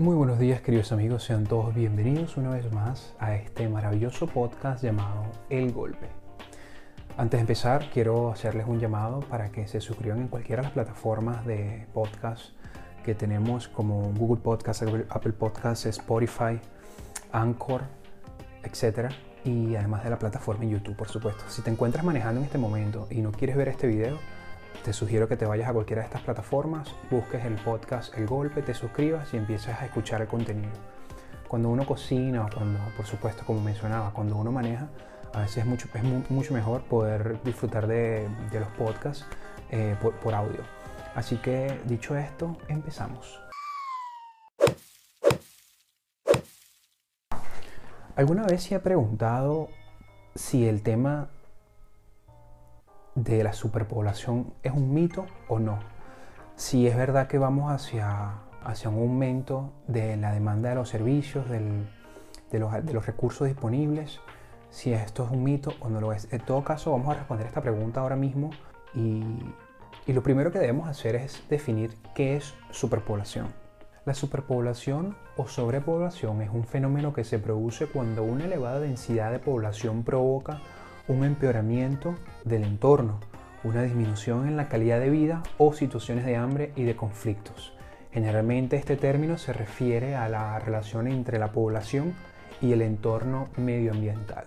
Muy buenos días queridos amigos, sean todos bienvenidos una vez más a este maravilloso podcast llamado El Golpe. Antes de empezar quiero hacerles un llamado para que se suscriban en cualquiera de las plataformas de podcast que tenemos como Google Podcast, Apple Podcasts, Spotify, Anchor, etc. Y además de la plataforma en YouTube, por supuesto. Si te encuentras manejando en este momento y no quieres ver este video, te sugiero que te vayas a cualquiera de estas plataformas, busques el podcast El Golpe, te suscribas y empieces a escuchar el contenido. Cuando uno cocina o cuando, por supuesto, como mencionaba, cuando uno maneja, a veces es mucho, es mucho mejor poder disfrutar de, los podcasts eh, por, por audio. Así que, dicho esto, empezamos. ¿Alguna vez se ha preguntado si el tema de la superpoblación es un mito o no. Si es verdad que vamos hacia, hacia un aumento de la demanda de los servicios, de, los, recursos disponibles, si esto es un mito o no lo es. En todo caso, vamos a responder esta pregunta ahora mismo y, y lo primero que debemos hacer es definir qué es superpoblación. La superpoblación o sobrepoblación es un fenómeno que se produce cuando una elevada densidad de población provoca un empeoramiento del entorno, una disminución en la calidad de vida o situaciones de hambre y de conflictos. Generalmente este término se refiere a la relación entre la población y el entorno medioambiental.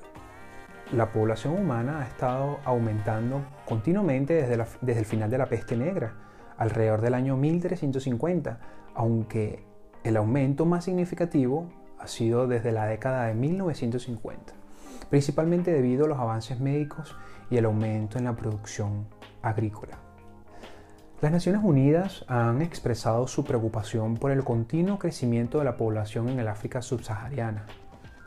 La población humana ha estado aumentando continuamente desde, desde el final de la peste negra, alrededor del año 1350, aunque el aumento más significativo ha sido desde la década de 1950 principalmente debido a los avances médicos y el aumento en la producción agrícola. Las Naciones Unidas han expresado su preocupación por el continuo crecimiento de la población en el África subsahariana.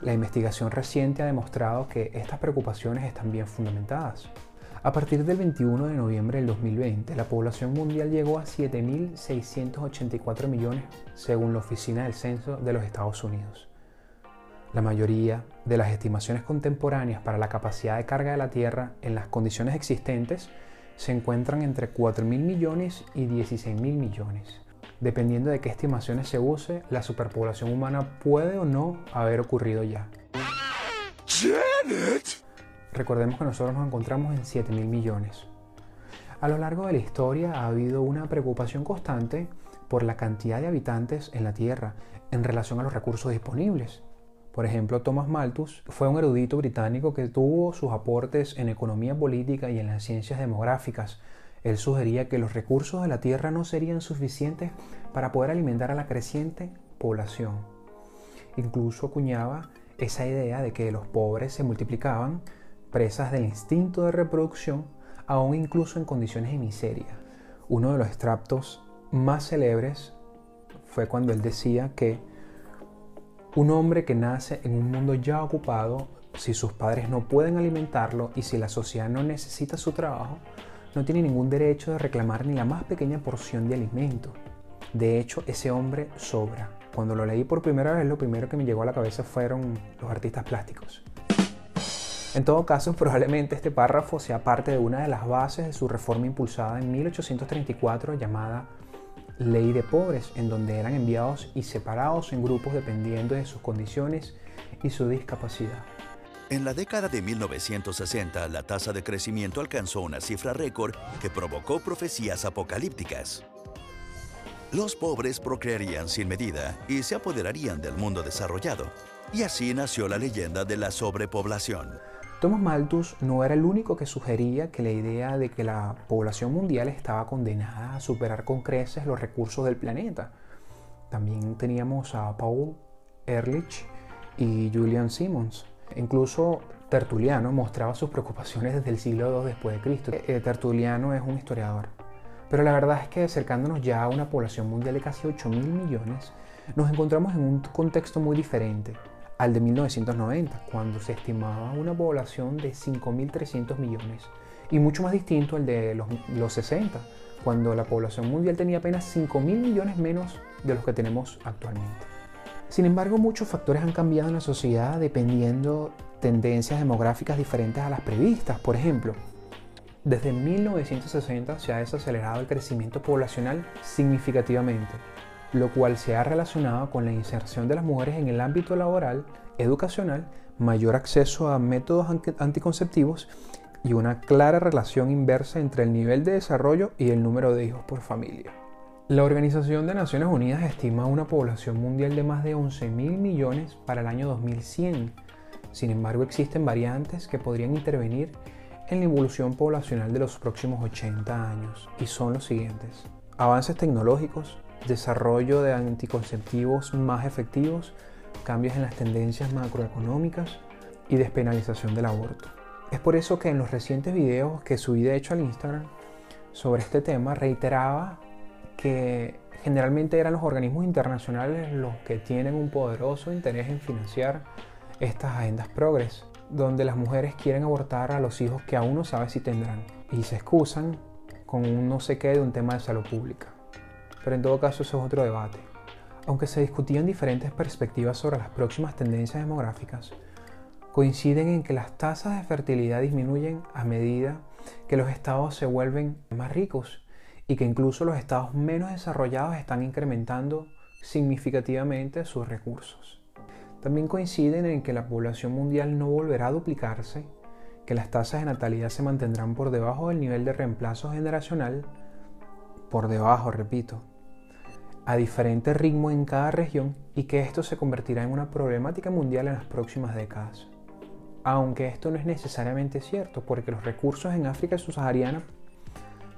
La investigación reciente ha demostrado que estas preocupaciones están bien fundamentadas. A partir del 21 de noviembre del 2020, la población mundial llegó a 7.684 millones según la Oficina del Censo de los Estados Unidos. La mayoría de las estimaciones contemporáneas para la capacidad de carga de la Tierra en las condiciones existentes se encuentran entre 4.000 millones y 16.000 millones. Dependiendo de qué estimaciones se use, la superpoblación humana puede o no haber ocurrido ya. Recordemos que nosotros nos encontramos en 7.000 millones. A lo largo de la historia ha habido una preocupación constante por la cantidad de habitantes en la Tierra en relación a los recursos disponibles. Por ejemplo, Thomas Malthus fue un erudito británico que tuvo sus aportes en economía política y en las ciencias demográficas. Él sugería que los recursos de la Tierra no serían suficientes para poder alimentar a la creciente población. Incluso acuñaba esa idea de que los pobres se multiplicaban, presas del instinto de reproducción, aún incluso en condiciones de miseria. Uno de los extractos más célebres fue cuando él decía que un hombre que nace en un mundo ya ocupado, si sus padres no pueden alimentarlo y si la sociedad no necesita su trabajo, no tiene ningún derecho de reclamar ni la más pequeña porción de alimento. De hecho, ese hombre sobra. Cuando lo leí por primera vez, lo primero que me llegó a la cabeza fueron los artistas plásticos. En todo caso, probablemente este párrafo sea parte de una de las bases de su reforma impulsada en 1834 llamada ley de pobres, en donde eran enviados y separados en grupos dependiendo de sus condiciones y su discapacidad. En la década de 1960, la tasa de crecimiento alcanzó una cifra récord que provocó profecías apocalípticas. Los pobres procrearían sin medida y se apoderarían del mundo desarrollado. Y así nació la leyenda de la sobrepoblación. Thomas Malthus no era el único que sugería que la idea de que la población mundial estaba condenada a superar con creces los recursos del planeta. También teníamos a Paul Ehrlich y Julian Simmons. Incluso Tertuliano mostraba sus preocupaciones desde el siglo II después de Cristo. Eh, eh, Tertuliano es un historiador. Pero la verdad es que acercándonos ya a una población mundial de casi 8 mil millones, nos encontramos en un contexto muy diferente al de 1990, cuando se estimaba una población de 5.300 millones, y mucho más distinto al de los, 60, cuando la población mundial tenía apenas 5.000 millones menos de los que tenemos actualmente. Sin embargo, muchos factores han cambiado en la sociedad dependiendo tendencias demográficas diferentes a las previstas. Por ejemplo, desde 1960 se ha desacelerado el crecimiento poblacional significativamente lo cual se ha relacionado con la inserción de las mujeres en el ámbito laboral, educacional, mayor acceso a métodos anticonceptivos y una clara relación inversa entre el nivel de desarrollo y el número de hijos por familia. La Organización de Naciones Unidas estima una población mundial de más de 11 mil millones para el año 2100. Sin embargo, existen variantes que podrían intervenir en la evolución poblacional de los próximos 80 años y son los siguientes. Avances tecnológicos, desarrollo de anticonceptivos más efectivos, cambios en las tendencias macroeconómicas y despenalización del aborto. Es por eso que en los recientes videos que subí de hecho al Instagram sobre este tema reiteraba que generalmente eran los organismos internacionales los que tienen un poderoso interés en financiar estas agendas progres, donde las mujeres quieren abortar a los hijos que aún no sabe si tendrán y se excusan con un no sé qué de un tema de salud pública. Pero en todo caso eso es otro debate. Aunque se discutían diferentes perspectivas sobre las próximas tendencias demográficas, coinciden en que las tasas de fertilidad disminuyen a medida que los estados se vuelven más ricos y que incluso los estados menos desarrollados están incrementando significativamente sus recursos. También coinciden en que la población mundial no volverá a duplicarse, que las tasas de natalidad se mantendrán por debajo del nivel de reemplazo generacional, por debajo, repito, a diferente ritmo en cada región y que esto se convertirá en una problemática mundial en las próximas décadas. Aunque esto no es necesariamente cierto, porque los recursos en África subsahariana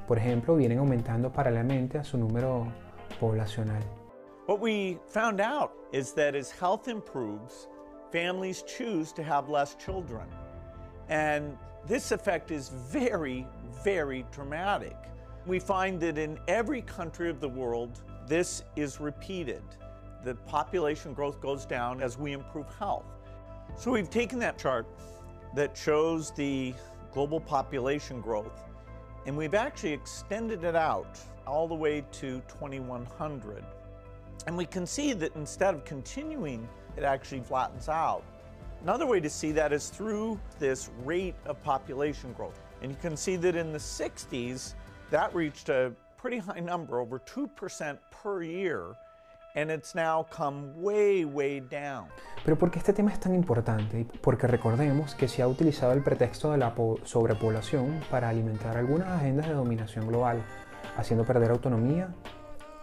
por ejemplo, vienen aumentando paralelamente a su número poblacional. What we found out is that as health improves, families choose to have less children. And this effect is very, very dramatic. We find that in every country of the world, this is repeated. The population growth goes down as we improve health. So we've taken that chart that shows the global population growth and we've actually extended it out all the way to 2100. And we can see that instead of continuing, it actually flattens out. Another way to see that is through this rate of population growth. And you can see that in the 60s, that reached a pretty high number, over 2% per year. And it's now come way, way down. Pero ¿por qué este tema es tan importante? Porque recordemos que se ha utilizado el pretexto de la sobrepoblación para alimentar algunas agendas de dominación global, haciendo perder autonomía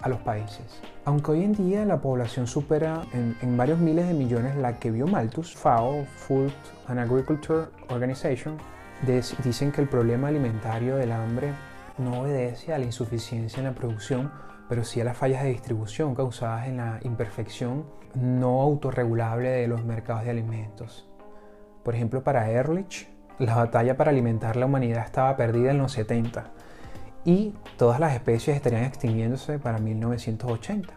a los países. Aunque hoy en día la población supera en, en, varios miles de millones la que vio Malthus, FAO, Food and Agriculture Organization, dicen que el problema alimentario del hambre no obedece a la insuficiencia en la producción, pero sí a las fallas de distribución causadas en la imperfección no autorregulable de los mercados de alimentos. Por ejemplo, para Ehrlich, la batalla para alimentar la humanidad estaba perdida en los 70 y todas las especies estarían extinguiéndose para 1980.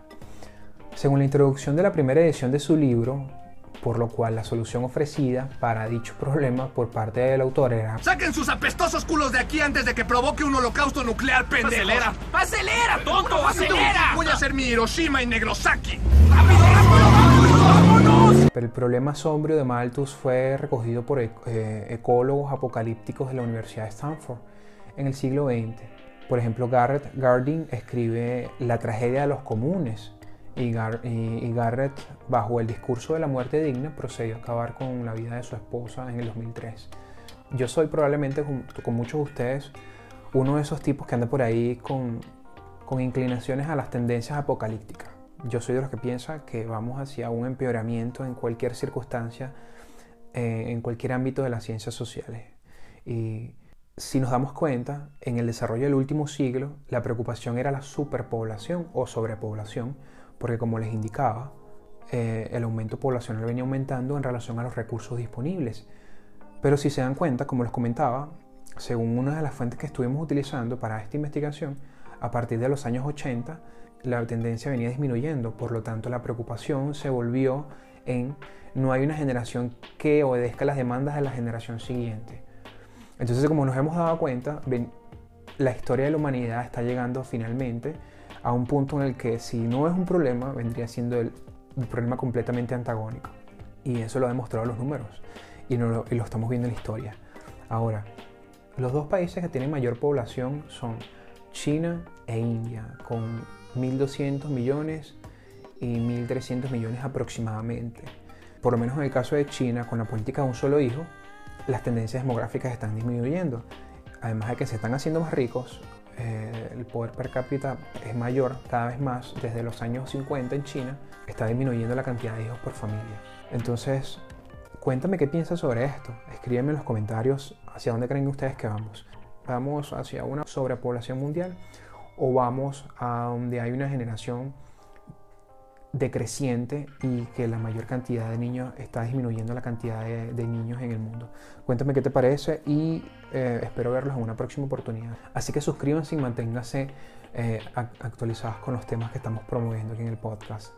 Según la introducción de la primera edición de su libro, por lo cual la solución ofrecida para dicho problema por parte del autor era ¡Saquen sus apestosos culos de aquí antes de que provoque un holocausto nuclear, pendejo! ¡Acelera! ¡Acelera, tonto! ¡Acelera! Voy a hacer mi Hiroshima y Negrosaki. ¡Rápido, rápido, vámonos! Pero el problema sombrio de Malthus fue recogido por eh, ecólogos apocalípticos de la Universidad de Stanford en el siglo XX. Por ejemplo, Garrett Gardin escribe La tragedia de los comunes, y, Garrett, bajo el discurso de la muerte digna, procedió a acabar con la vida de su esposa en el 2003. Yo soy probablemente, con, muchos de ustedes, uno de esos tipos que anda por ahí con, con inclinaciones a las tendencias apocalípticas. Yo soy de los que piensa que vamos hacia un empeoramiento en cualquier circunstancia, eh, en cualquier ámbito de las ciencias sociales. Y si nos damos cuenta, en el desarrollo del último siglo, la preocupación era la superpoblación o sobrepoblación, porque como les indicaba, eh, el aumento poblacional venía aumentando en relación a los recursos disponibles. Pero si se dan cuenta, como les comentaba, según una de las fuentes que estuvimos utilizando para esta investigación, a partir de los años 80, la tendencia venía disminuyendo, por lo tanto la preocupación se volvió en no hay una generación que obedezca las demandas de la generación siguiente. Entonces, como nos hemos dado cuenta, la historia de la humanidad está llegando finalmente a un punto en el que si no es un problema, vendría siendo el, problema completamente antagónico. Y eso lo han demostrado los números y, lo, y lo estamos viendo en la historia. Ahora, los dos países que tienen mayor población son China e India, con 1.200 millones y 1.300 millones aproximadamente. Por lo menos en el caso de China, con la política de un solo hijo, las tendencias demográficas están disminuyendo. Además de que se están haciendo más ricos, eh, el poder per cápita es mayor cada vez más. Desde los años 50 en China está disminuyendo la cantidad de hijos por familia. Entonces, cuéntame qué piensas sobre esto. Escríbeme en los comentarios hacia dónde creen ustedes que vamos. ¿Vamos hacia una sobrepoblación mundial o vamos a donde hay una generación decreciente y que la mayor cantidad de niños está disminuyendo la cantidad de, niños en el mundo. Cuéntame qué te parece y eh, espero verlos en una próxima oportunidad. Así que suscríbanse y manténganse eh, actualizados con los temas que estamos promoviendo aquí en el podcast.